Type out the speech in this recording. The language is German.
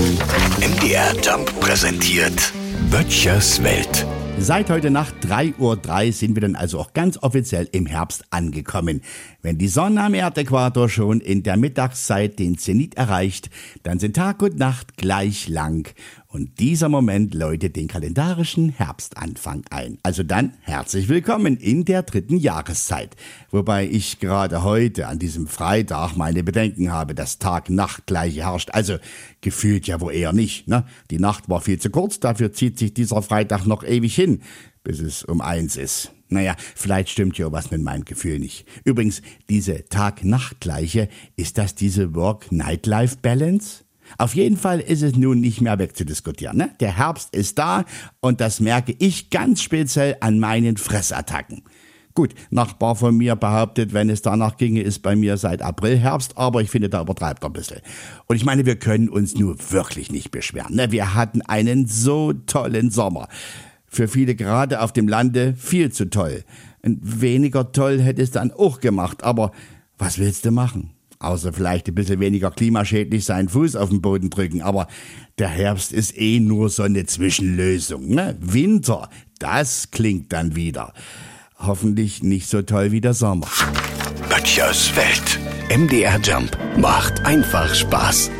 MDR Jump präsentiert Böttchers Welt. Seit heute Nacht 3.03 Uhr sind wir dann also auch ganz offiziell im Herbst angekommen. Wenn die Sonne am Erdäquator schon in der Mittagszeit den Zenit erreicht, dann sind Tag und Nacht gleich lang. Und dieser Moment läutet den kalendarischen Herbstanfang ein. Also dann herzlich willkommen in der dritten Jahreszeit. Wobei ich gerade heute an diesem Freitag meine Bedenken habe, dass Tag-Nacht gleich herrscht. Also gefühlt ja wohl eher nicht. Ne? Die Nacht war viel zu kurz, dafür zieht sich dieser Freitag noch ewig hin, bis es um eins ist. Naja, vielleicht stimmt ja was mit meinem Gefühl nicht. Übrigens, diese Tag-Nacht-Gleiche, ist das diese Work-Nightlife-Balance? Auf jeden Fall ist es nun nicht mehr wegzudiskutieren. Ne? Der Herbst ist da und das merke ich ganz speziell an meinen Fressattacken. Gut, Nachbar von mir behauptet, wenn es danach ginge, ist bei mir seit April Herbst, aber ich finde, da übertreibt er ein bisschen. Und ich meine, wir können uns nur wirklich nicht beschweren. Ne? Wir hatten einen so tollen Sommer. Für viele gerade auf dem Lande viel zu toll. Und weniger toll hätte es dann auch gemacht, aber was willst du machen? Außer vielleicht ein bisschen weniger klimaschädlich seinen Fuß auf den Boden drücken. Aber der Herbst ist eh nur so eine Zwischenlösung. Ne? Winter, das klingt dann wieder. Hoffentlich nicht so toll wie der Sommer. Böttchers Welt. MDR Jump macht einfach Spaß.